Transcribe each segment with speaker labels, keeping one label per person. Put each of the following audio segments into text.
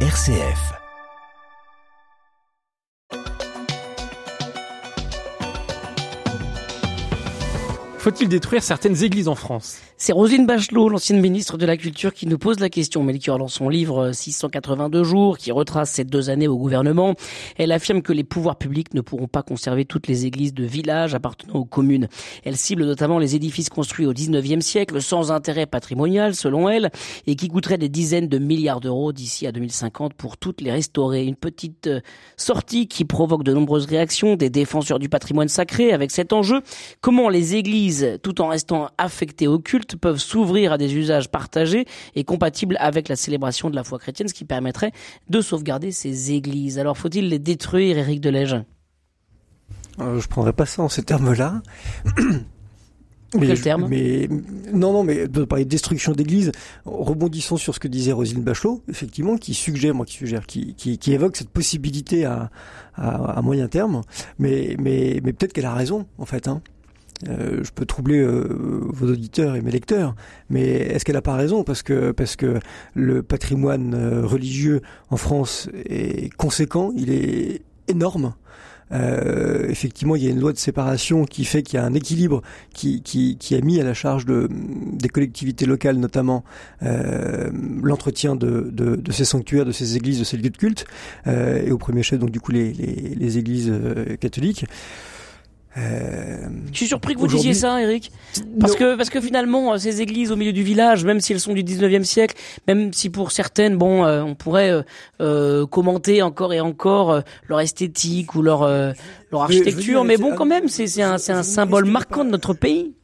Speaker 1: RCF.
Speaker 2: Faut-il détruire certaines églises en France
Speaker 3: C'est Rosine Bachelot, l'ancienne ministre de la Culture, qui nous pose la question. Melchior, dans son livre 682 jours, qui retrace ces deux années au gouvernement, elle affirme que les pouvoirs publics ne pourront pas conserver toutes les églises de villages appartenant aux communes. Elle cible notamment les édifices construits au 19e siècle, sans intérêt patrimonial, selon elle, et qui coûteraient des dizaines de milliards d'euros d'ici à 2050 pour toutes les restaurer. Une petite euh, sortie qui provoque de nombreuses réactions des défenseurs du patrimoine sacré avec cet enjeu. Comment les églises tout en restant affectés au culte, peuvent s'ouvrir à des usages partagés et compatibles avec la célébration de la foi chrétienne, ce qui permettrait de sauvegarder ces églises. Alors faut-il les détruire, Éric Delège
Speaker 4: euh, Je prendrais pas ça en ces termes-là.
Speaker 3: Mais, Quel terme?
Speaker 4: mais non, non, mais de parler de destruction d'église, rebondissons sur ce que disait Rosine Bachelot, effectivement, qui suggère, moi qui suggère, qui, qui, qui évoque cette possibilité à, à, à, moyen terme, mais, mais, mais peut-être qu'elle a raison, en fait. Hein. Euh, je peux troubler euh, vos auditeurs et mes lecteurs, mais est-ce qu'elle n'a pas raison parce que parce que le patrimoine euh, religieux en France est conséquent, il est énorme. Euh, effectivement, il y a une loi de séparation qui fait qu'il y a un équilibre qui, qui, qui, a mis à la charge de, des collectivités locales, notamment euh, l'entretien de, de, de, ces sanctuaires, de ces églises, de ces lieux de culte, et au premier chef, donc du coup, les, les, les églises catholiques.
Speaker 3: Euh, je suis surpris que vous disiez ça, Eric, parce que parce que finalement euh, ces églises au milieu du village, même si elles sont du 19e siècle, même si pour certaines, bon, euh, on pourrait commenter encore et encore leur esthétique ou leur leur architecture, mais, bon, quand même, c'est un un symbole marquant de notre pays.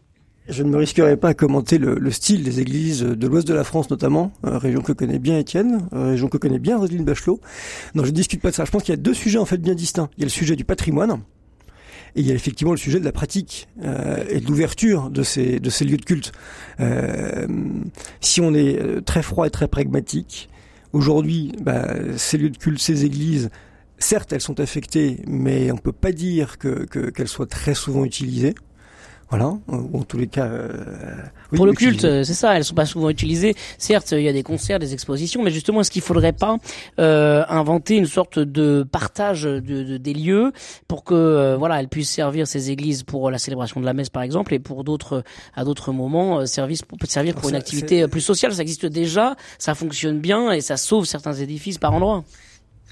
Speaker 4: Je ne me risquerai pas à commenter le, le style des églises de l'ouest de la France notamment, région que connaît bien Étienne, région que connaît bien Roselyne Bachelot. Non, je ne discute pas de ça. Je pense qu'il y a deux sujets en fait bien distincts. Il y a le sujet du patrimoine, et il y a effectivement le sujet de la pratique euh, et de l'ouverture de ces, de ces lieux de culte. Euh, si on est euh, très froid et très pragmatique, aujourd'hui, bah, ces lieux de culte, ces églises, certes, elles sont affectées, mais on peut pas dire que qu'elles soient très souvent utilisées. Voilà, ou en tous les cas. Euh,
Speaker 3: pour le culte, c'est ça. Elles sont pas souvent utilisées. Certes, il y a des concerts, des expositions, mais justement, est-ce qu'il faudrait pas euh, inventer une sorte de partage de, de des lieux pour que euh, voilà, elles puissent servir ces églises pour la célébration de la messe, par exemple, et pour d'autres à d'autres moments, euh, service pour servir pour une activité plus sociale? Ça existe déjà, ça fonctionne bien et ça sauve certains édifices par endroits.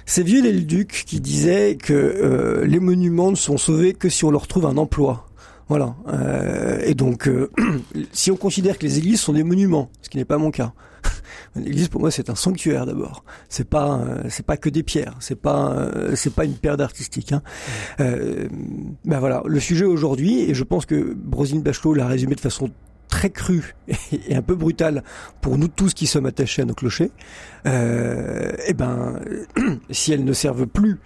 Speaker 4: C'est vieux les duc qui disait que euh, les monuments ne sont sauvés que si on leur trouve un emploi. Voilà. Euh, et donc, euh, si on considère que les églises sont des monuments, ce qui n'est pas mon cas, l'église pour moi c'est un sanctuaire d'abord. C'est pas euh, c'est pas que des pierres. C'est pas euh, c'est pas une paire d'artistique. Hein. ben voilà. Le sujet aujourd'hui, et je pense que Brosine Bachelot l'a résumé de façon très crue et un peu brutale pour nous tous qui sommes attachés à nos clochers. Euh, eh ben, si elles ne servent plus,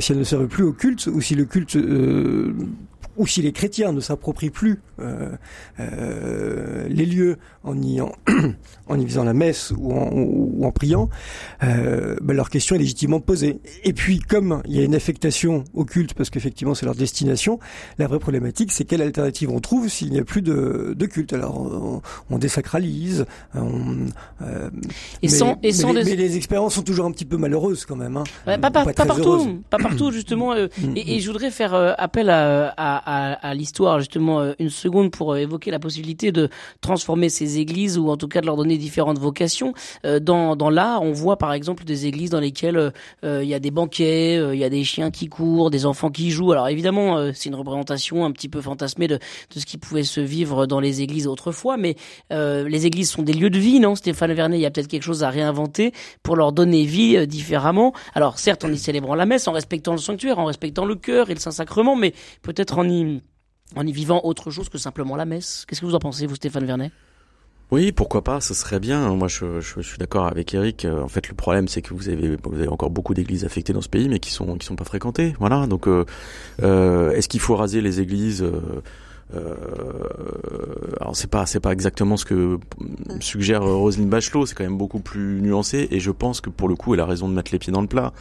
Speaker 4: si elles ne servent plus au culte, ou si le culte ou si les chrétiens ne s'approprient plus euh, euh, les lieux en y, en, en y faisant la messe ou en, ou en priant, euh, ben leur question est légitimement posée. Et puis, comme il y a une affectation au culte, parce qu'effectivement c'est leur destination, la vraie problématique, c'est quelle alternative on trouve s'il n'y a plus de, de culte. Alors, on, on désacralise, on, euh, et mais, sans, et sans mais, les, mais, les, expériences sont toujours un petit peu malheureuses quand même. Hein,
Speaker 3: pas, pas, pas, pas partout, pas partout justement. Euh, mm, et, et, mm. je voudrais faire euh, appel à, à à, l'histoire justement euh, une seconde pour euh, évoquer la possibilité de transformer ces églises ou en tout cas de leur donner différentes vocations. Euh, dans, dans l'art, on voit par exemple des églises dans lesquelles il y a des banquets, il y a des chiens qui courent, des enfants qui jouent. Alors évidemment, c'est une représentation un petit peu fantasmée de, de ce qui pouvait se vivre dans les églises autrefois, mais les églises sont des lieux de vie, non Stéphane Vernet, il y a peut-être quelque chose à réinventer pour leur donner vie différemment. Alors certes, en y célébrant la messe, en respectant le sanctuaire, en respectant le cœur et le Saint-Sacrement, mais peut-être en en y vivant autre chose que simplement la messe. Qu'est-ce que vous en pensez, vous, Stéphane Vernet?
Speaker 5: Oui, pourquoi pas, ce serait bien. Moi, je, suis d'accord avec Eric. En fait, le problème, c'est que vous avez, encore beaucoup d'églises affectées dans ce pays, mais qui sont sont pas fréquentées. Voilà. Donc, euh, euh, est-ce qu'il faut raser les églises? Euh, euh, alors c'est pas c'est pas exactement ce que suggère Roselyne Bachelot, c'est quand même beaucoup plus nuancé et je pense que pour le coup elle a raison de mettre les pieds dans le plat.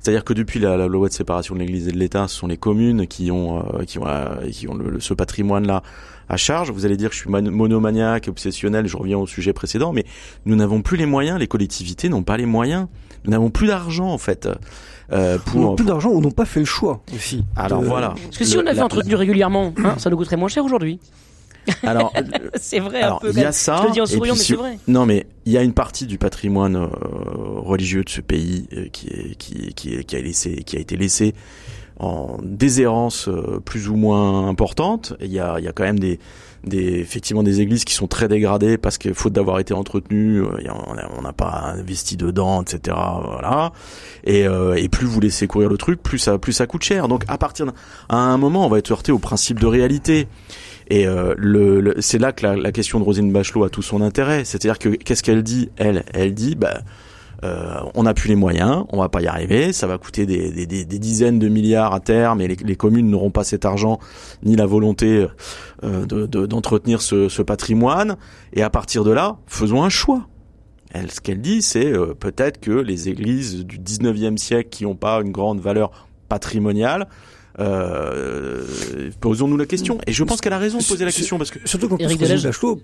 Speaker 5: C'est-à-dire que depuis la, la, loi de séparation de l'Église et de l'État, ce sont les communes qui ont, euh, qui ont, euh, qui ont le, ce patrimoine-là à charge. Vous allez dire que je suis monomaniaque, obsessionnel, je reviens au sujet précédent, mais nous n'avons plus les moyens, les collectivités n'ont pas les moyens. Nous n'avons plus d'argent en fait.
Speaker 4: Euh, pour, plus d'argent ou n'ont pas fait le choix aussi.
Speaker 5: Alors voilà.
Speaker 3: Parce que si on avait entretenu régulièrement, hein, ça nous coûterait moins cher aujourd'hui.
Speaker 5: Alors,
Speaker 3: c'est vrai.
Speaker 5: Alors, il y a ça.
Speaker 3: Je le dis en souriant, mais c'est vrai.
Speaker 5: Non, mais il y a une partie du patrimoine euh, religieux de ce pays euh, qui, est, qui, qui, qui, a laissé, qui a été laissé en déshérence euh, plus ou moins importante. Il y a, il y a quand même des, des, effectivement des églises qui sont très dégradées parce que faute d'avoir été entretenues, on n'a pas investi dedans, etc. Voilà. Et, et plus vous laissez courir le truc, plus ça, plus ça coûte cher. Donc à partir d'un un moment, on va être heurté au principe de réalité. Et euh, le, c'est là que la, la, question de Rosine Bachelot a tout son intérêt. C'est-à-dire que qu'est-ce qu'elle dit? Elle, elle dit, bah, euh, on n'a plus les moyens, on va pas y arriver, ça va coûter des, dizaines de milliards à terme, et les, communes n'auront pas cet argent ni la volonté euh, de, d'entretenir ce, ce, patrimoine. Et à partir de là, faisons un choix. Elle, ce qu'elle dit, c'est euh, peut-être que les églises du 19e siècle qui n'ont pas une grande valeur patrimoniale euh, posons-nous la question. Et je pense qu'elle a raison de poser la question parce que
Speaker 4: surtout quand Éric Bachelot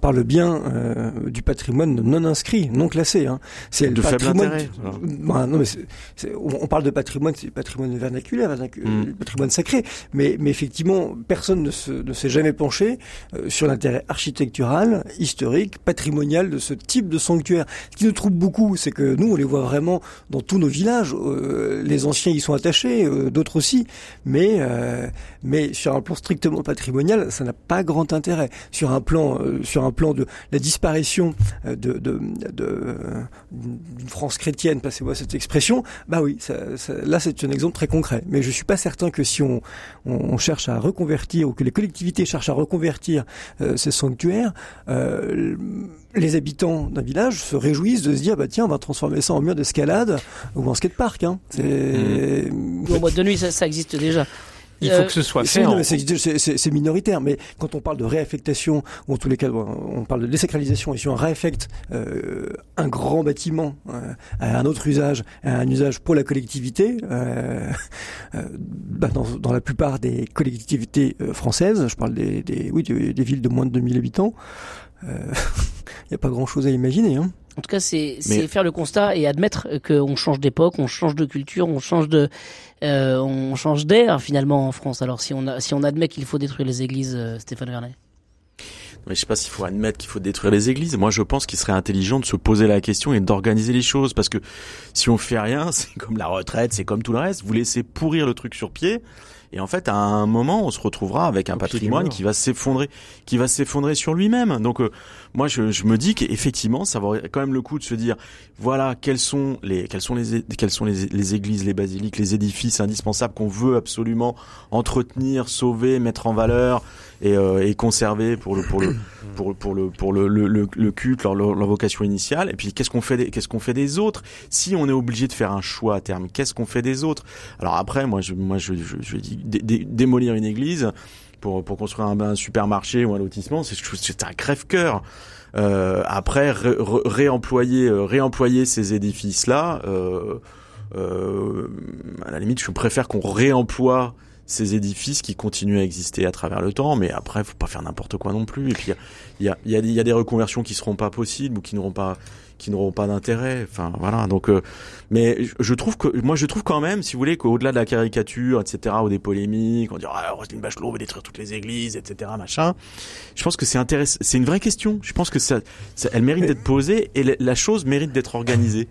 Speaker 4: parle bien euh, du patrimoine non inscrit, non classé. Hein.
Speaker 5: C'est de faible intérêt.
Speaker 4: Bah, non, mais on parle de patrimoine, c'est patrimoine vernaculaire, mm. patrimoine sacré. Mais, mais effectivement, personne ne, se, ne s'est jamais penché euh, sur l'intérêt architectural, historique, patrimonial de ce type de sanctuaire. Ce qui nous trouble beaucoup, c'est que nous, on les voit vraiment dans tous nos villages. Euh, les anciens y sont attachés, d'autres aussi mais euh, mais sur un plan strictement patrimonial, ça n'a pas grand intérêt. Sur un plan euh, sur un plan de la disparition euh, de de, de d'une France chrétienne, passez-moi cette expression, bah oui, ça, ça, là c'est un exemple très concret. Mais je suis pas certain que si on, on, cherche à reconvertir ou que les collectivités cherchent à reconvertir ces sanctuaires, les habitants d'un village se réjouissent de se dire bah tiens on va transformer ça en mur d'escalade ou en skatepark. Hein. C'est
Speaker 3: mmh. Au boîte de nuit ça, ça existe déjà.
Speaker 2: Il faut que ce soit fait.
Speaker 4: C'est minoritaire, mais quand on parle de réaffectation, ou en tous les cas, on parle de désacralisation, et si on réaffecte euh, un grand bâtiment euh, à un autre usage, à un usage pour la collectivité, euh, euh bah dans, dans, la plupart des collectivités euh, françaises, je parle des, des oui, des, des, villes de moins de 2000 habitants, il n'y a pas grand-chose à imaginer. Hein.
Speaker 3: En tout cas, c'est faire le constat et admettre qu'on change d'époque, on change de culture, on change de, euh, on change d'air finalement en France. Alors si on a, si on admet qu'il faut détruire les églises, euh, Stéphane Vernet.
Speaker 5: Mais je sais pas s'il faut admettre qu'il faut détruire les églises. Moi, je pense qu'il serait intelligent de se poser la question et d'organiser les choses, parce que si on fait rien, c'est comme la retraite, c'est comme tout le reste. Vous laissez pourrir le truc sur pied. Et en fait, à un moment, on se retrouvera avec un patrimoine qui va s'effondrer, qui va s'effondrer sur lui-même. Donc, euh, moi, je, je, me dis qu'effectivement, ça vaut quand même le coup de se dire, voilà, quels sont les, quels sont les, quelles sont les, les églises, les basiliques, les édifices indispensables qu'on veut absolument entretenir, sauver, mettre en valeur et, euh, et conserver pour le, pour le, pour, pour le, pour le, le, le, culte, leur, leur, vocation initiale. Et puis, qu'est-ce qu'on fait, des, qu'est-ce qu'on fait des autres? Si on est obligé de faire un choix à terme, qu'est-ce qu'on fait des autres? Alors après, moi, je, moi, je, je, je dis démolir une église pour, pour construire un, supermarché ou un lotissement, c'est un crève-cœur. Euh, après, réemployer, euh, réemployer ces édifices-là, euh, euh, à la limite, je préfère qu'on réemploie ces édifices qui continuent à exister à travers le temps, mais après, faut pas faire n'importe quoi non plus. Et puis, il y a, y, a, des reconversions qui seront pas possibles ou qui n'auront pas qui n'auront pas d'intérêt. Enfin voilà. Donc, euh, mais je trouve que moi je trouve quand même, si vous voulez, qu'au-delà de la caricature, etc., ou des polémiques, on dit ah Roselyne Bachelot veut détruire toutes les églises, etc., machin. Je pense que c'est intéressant. C'est une vraie question. Je pense que ça elle mérite d'être posée et la chose mérite d'être organisée.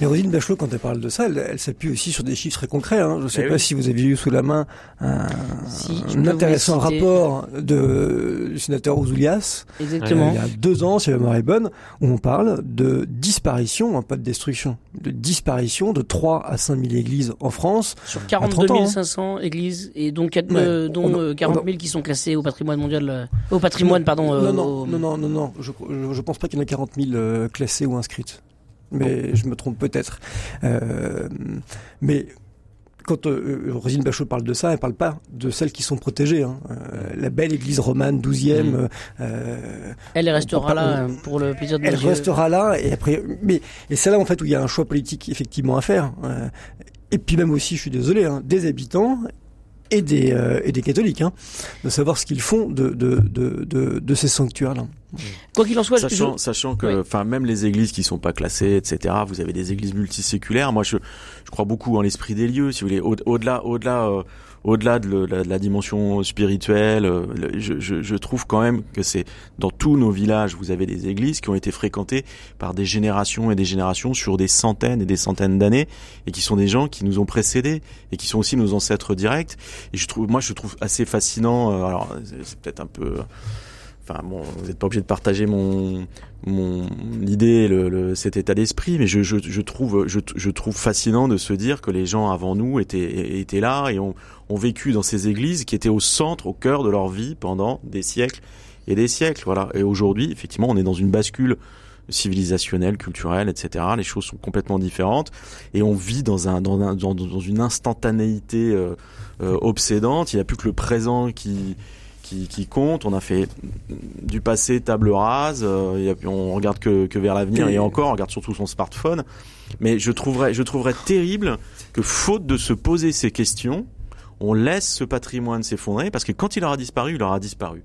Speaker 4: Mais Rosine Bachelot, quand elle parle de ça, elle, s'appuie aussi sur des chiffres très concrets. Hein. Je ne sais eh pas si vous avez eu sous la main un, intéressant rapport de, du sénateur Ouzoulias.
Speaker 3: Exactement.
Speaker 4: il y a deux ans, si la mémoire est bonne, où on parle de disparition, hein, pas de destruction, de disparition de 3 à 5 000 églises en France.
Speaker 3: Sur 42 500 églises, et donc, 4, euh, dont 40 000 qui sont classées au patrimoine mondial, euh, au patrimoine, pardon.
Speaker 4: Non, non, non, non, non, non, je, je, pense pas qu'il y en ait 40 000 classées ou inscrites mais je me trompe peut-être. Euh, mais quand euh, Rosine Bachot parle de ça, elle parle pas de celles qui sont protégées. Hein. Euh, la belle église romane 12e. Mm.
Speaker 3: Euh, elle restera là pour le plaisir de
Speaker 4: Elle restera là et après, mais et c'est là en fait où il y a un choix politique effectivement à faire. et puis même aussi, je suis désolé, hein, des habitants et des, euh, et des catholiques, hein, de savoir ce qu'ils font de, de, de, de, de ces sanctuaires-là.
Speaker 3: Quoi qu'il en soit,
Speaker 5: sachant, sachant que, enfin, même les églises qui sont pas classées, etc. Vous avez des églises multiséculaires. Moi, je, je crois beaucoup en l'esprit des lieux. Si vous voulez, au-delà, au-delà, euh, au-delà de, la, dimension spirituelle, euh, je, je, je, trouve quand même que c'est dans tous nos villages, vous avez des églises qui ont été fréquentées par des générations et des générations sur des centaines et des centaines d'années, et qui sont des gens qui nous ont précédés et qui sont aussi nos ancêtres directs. Et je trouve, moi, je trouve assez fascinant. Euh, alors, c'est peut-être un peu enfin bon, vous n'êtes pas obligé de partager mon mon idée, le, le, cet état d'esprit, mais je, je, je trouve je, je, trouve fascinant de se dire que les gens avant nous étaient étaient là et ont, ont vécu dans ces églises qui étaient au centre, au cœur de leur vie pendant des siècles et des siècles. Voilà. Et aujourd'hui, effectivement, on est dans une bascule civilisationnelle, culturelle, etc. Les choses sont complètement différentes et on vit dans un dans, un, dans, une instantanéité euh, euh, obsédante. Il n'y a plus que le présent qui qui, compte. On a fait du passé table rase. Euh, on regarde que, que vers l'avenir et encore, on regarde surtout son smartphone. Mais je trouverais, je trouverais terrible que faute de se poser ces questions, on laisse ce patrimoine s'effondrer parce que quand il aura disparu, il aura disparu.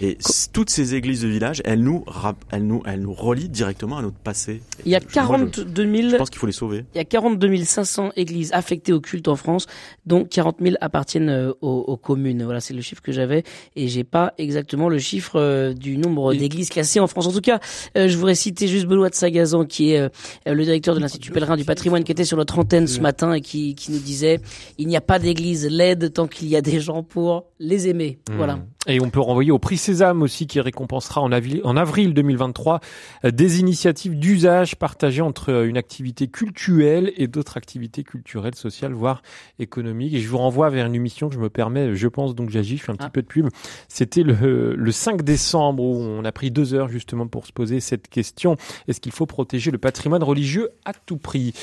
Speaker 5: Et toutes ces églises de village, elles nous, elles nous, elles nous relient directement à notre passé.
Speaker 3: Il y a 42 000.
Speaker 5: Je pense qu'il faut les sauver.
Speaker 3: Il y a 42 500 églises affectées au culte en France, dont 40 000 appartiennent euh, aux, aux communes. Voilà, c'est le chiffre que j'avais, et j'ai pas exactement le chiffre euh, du nombre d'églises classées en France. En tout cas, euh, je voudrais citer juste Benoît de Sagazan, qui est le directeur de l'Institut Pèlerin du Patrimoine, qui était sur notre antenne ce matin et qui, qui nous disait il n'y a pas d'église laide tant qu'il y a des gens pour les aimer. Mmh. Voilà.
Speaker 2: Et on peut renvoyer au prix Sésame aussi qui récompensera en avril, en avril 2023 euh, des initiatives d'usage partagées entre euh, une activité culturelle et d'autres activités culturelles, sociales, voire économiques. Et je vous renvoie vers une émission que je me permets, je pense donc j'agis, je fais un petit ah. peu de pub. C'était le, le 5 décembre où on a pris deux heures justement pour se poser cette question. Est-ce qu'il faut protéger le patrimoine religieux à tout prix?